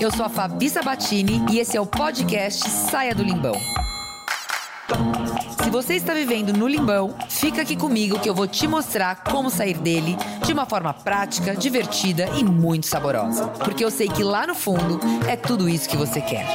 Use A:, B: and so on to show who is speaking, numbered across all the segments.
A: Eu sou a Fabi Sabatini e esse é o podcast Saia do Limbão. Se você está vivendo no limbão, fica aqui comigo que eu vou te mostrar como sair dele de uma forma prática, divertida e muito saborosa. Porque eu sei que lá no fundo é tudo isso que você quer.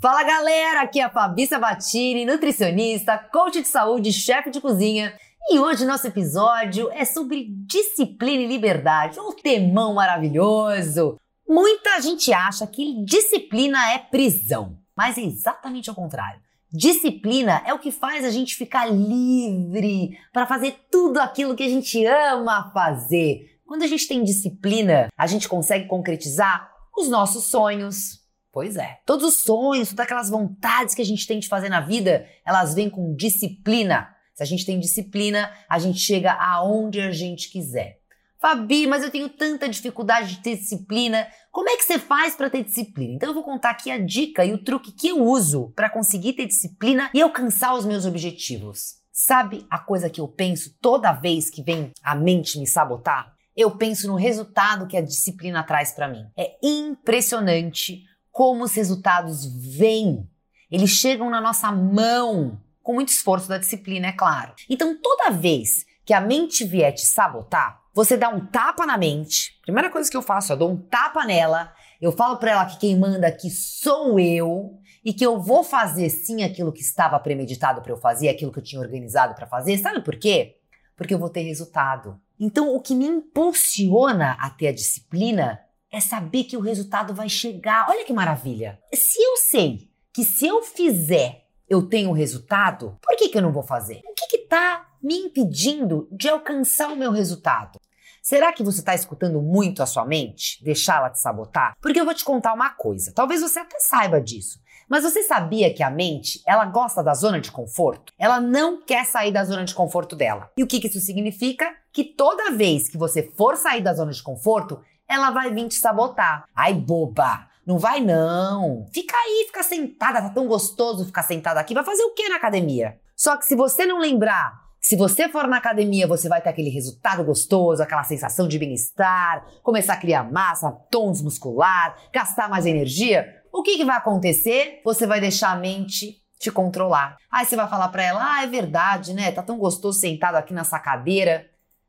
A: Fala galera, aqui é a Fabi Sabatini, nutricionista, coach de saúde, chefe de cozinha. E hoje nosso episódio é sobre disciplina e liberdade, um temão maravilhoso. Muita gente acha que disciplina é prisão, mas é exatamente ao contrário. Disciplina é o que faz a gente ficar livre para fazer tudo aquilo que a gente ama fazer. Quando a gente tem disciplina, a gente consegue concretizar os nossos sonhos. Pois é, todos os sonhos, todas aquelas vontades que a gente tem de fazer na vida, elas vêm com disciplina. Se a gente tem disciplina, a gente chega aonde a gente quiser. Fabi, mas eu tenho tanta dificuldade de ter disciplina. Como é que você faz para ter disciplina? Então eu vou contar aqui a dica e o truque que eu uso para conseguir ter disciplina e alcançar os meus objetivos. Sabe a coisa que eu penso toda vez que vem a mente me sabotar? Eu penso no resultado que a disciplina traz para mim. É impressionante como os resultados vêm. Eles chegam na nossa mão com muito esforço da disciplina, é claro. Então, toda vez que a mente vier te sabotar, você dá um tapa na mente. Primeira coisa que eu faço, eu dou um tapa nela. Eu falo para ela que quem manda aqui sou eu e que eu vou fazer sim aquilo que estava premeditado para eu fazer, aquilo que eu tinha organizado para fazer. Sabe por quê? Porque eu vou ter resultado. Então, o que me impulsiona a ter a disciplina é saber que o resultado vai chegar. Olha que maravilha! Se eu sei que se eu fizer eu tenho resultado, por que, que eu não vou fazer? O que está me impedindo de alcançar o meu resultado? Será que você está escutando muito a sua mente? Deixá-la te sabotar? Porque eu vou te contar uma coisa. Talvez você até saiba disso. Mas você sabia que a mente, ela gosta da zona de conforto? Ela não quer sair da zona de conforto dela. E o que, que isso significa? Que toda vez que você for sair da zona de conforto, ela vai vir te sabotar. Ai, boba! Não vai não. Fica aí, fica sentada, tá tão gostoso ficar sentada aqui. Vai fazer o que na academia? Só que se você não lembrar, se você for na academia, você vai ter aquele resultado gostoso, aquela sensação de bem-estar, começar a criar massa, tons muscular, gastar mais energia, o que, que vai acontecer? Você vai deixar a mente te controlar. Aí você vai falar para ela: "Ah, é verdade, né? Tá tão gostoso sentado aqui nessa cadeira".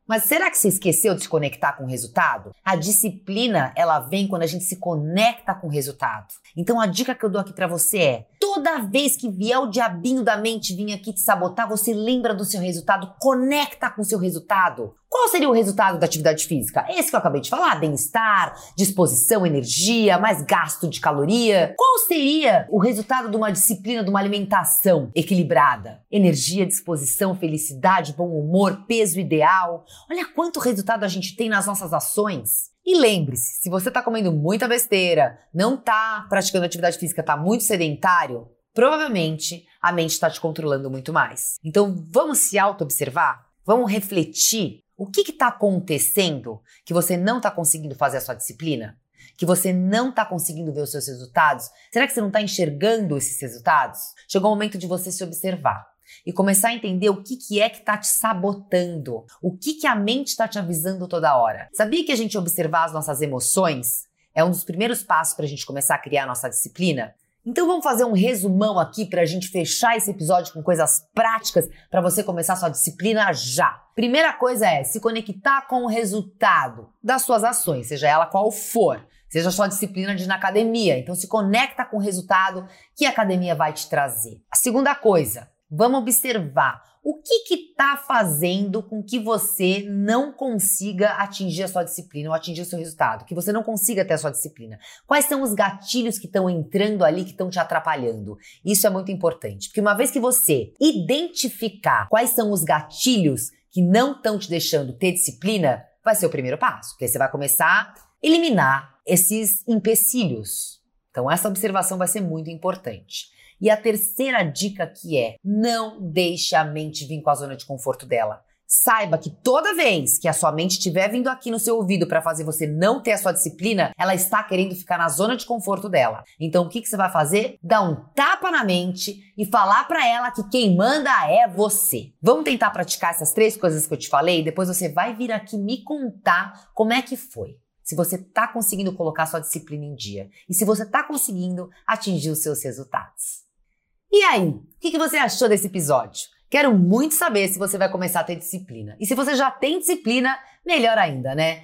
A: Mas será que você esqueceu de se conectar com o resultado? A disciplina, ela vem quando a gente se conecta com o resultado. Então a dica que eu dou aqui para você é: toda vez que vier o diabinho da mente vir aqui te sabotar, você lembra do seu resultado, conecta com o seu resultado. Qual seria o resultado da atividade física? Esse que eu acabei de falar: bem-estar, disposição, energia, mais gasto de caloria. Qual seria o resultado de uma disciplina, de uma alimentação equilibrada? Energia, disposição, felicidade, bom humor, peso ideal. Olha quanto resultado a gente tem nas nossas ações. E lembre-se, se você está comendo muita besteira, não está praticando atividade física, está muito sedentário, provavelmente a mente está te controlando muito mais. Então vamos se auto-observar? Vamos refletir o que está acontecendo que você não está conseguindo fazer a sua disciplina? Que você não está conseguindo ver os seus resultados? Será que você não está enxergando esses resultados? Chegou o momento de você se observar e começar a entender o que, que é que está te sabotando, o que, que a mente está te avisando toda hora. Sabia que a gente observar as nossas emoções é um dos primeiros passos para a gente começar a criar a nossa disciplina? Então vamos fazer um resumão aqui para a gente fechar esse episódio com coisas práticas para você começar sua disciplina já. Primeira coisa é se conectar com o resultado das suas ações, seja ela qual for. Seja sua disciplina de ir na academia. Então se conecta com o resultado que a academia vai te trazer. A segunda coisa, vamos observar o que está fazendo com que você não consiga atingir a sua disciplina ou atingir o seu resultado? Que você não consiga ter a sua disciplina? Quais são os gatilhos que estão entrando ali que estão te atrapalhando? Isso é muito importante, porque uma vez que você identificar quais são os gatilhos que não estão te deixando ter disciplina, vai ser o primeiro passo, porque você vai começar a eliminar esses empecilhos. Então, essa observação vai ser muito importante. E a terceira dica que é: não deixe a mente vir com a zona de conforto dela. Saiba que toda vez que a sua mente estiver vindo aqui no seu ouvido para fazer você não ter a sua disciplina, ela está querendo ficar na zona de conforto dela. Então o que, que você vai fazer? Dar um tapa na mente e falar para ela que quem manda é você. Vamos tentar praticar essas três coisas que eu te falei? Depois você vai vir aqui me contar como é que foi. se você está conseguindo colocar sua disciplina em dia e se você está conseguindo atingir os seus resultados. E aí, o que, que você achou desse episódio? Quero muito saber se você vai começar a ter disciplina. E se você já tem disciplina, melhor ainda, né?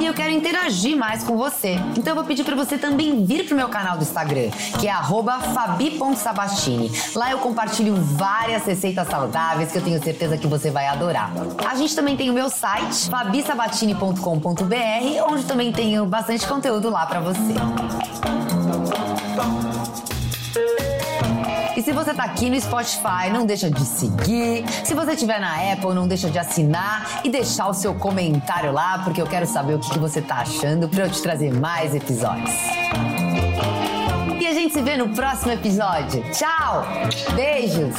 A: E eu quero interagir mais com você. Então eu vou pedir para você também vir pro meu canal do Instagram, que é @fabi.sabastini. Lá eu compartilho várias receitas saudáveis que eu tenho certeza que você vai adorar. A gente também tem o meu site, fabisabatini.com.br, onde também tenho bastante conteúdo lá para você. E se você tá aqui no Spotify, não deixa de seguir. Se você estiver na Apple, não deixa de assinar e deixar o seu comentário lá, porque eu quero saber o que, você tá achando para eu te trazer mais episódios. E a gente se vê no próximo episódio. Tchau! Beijos!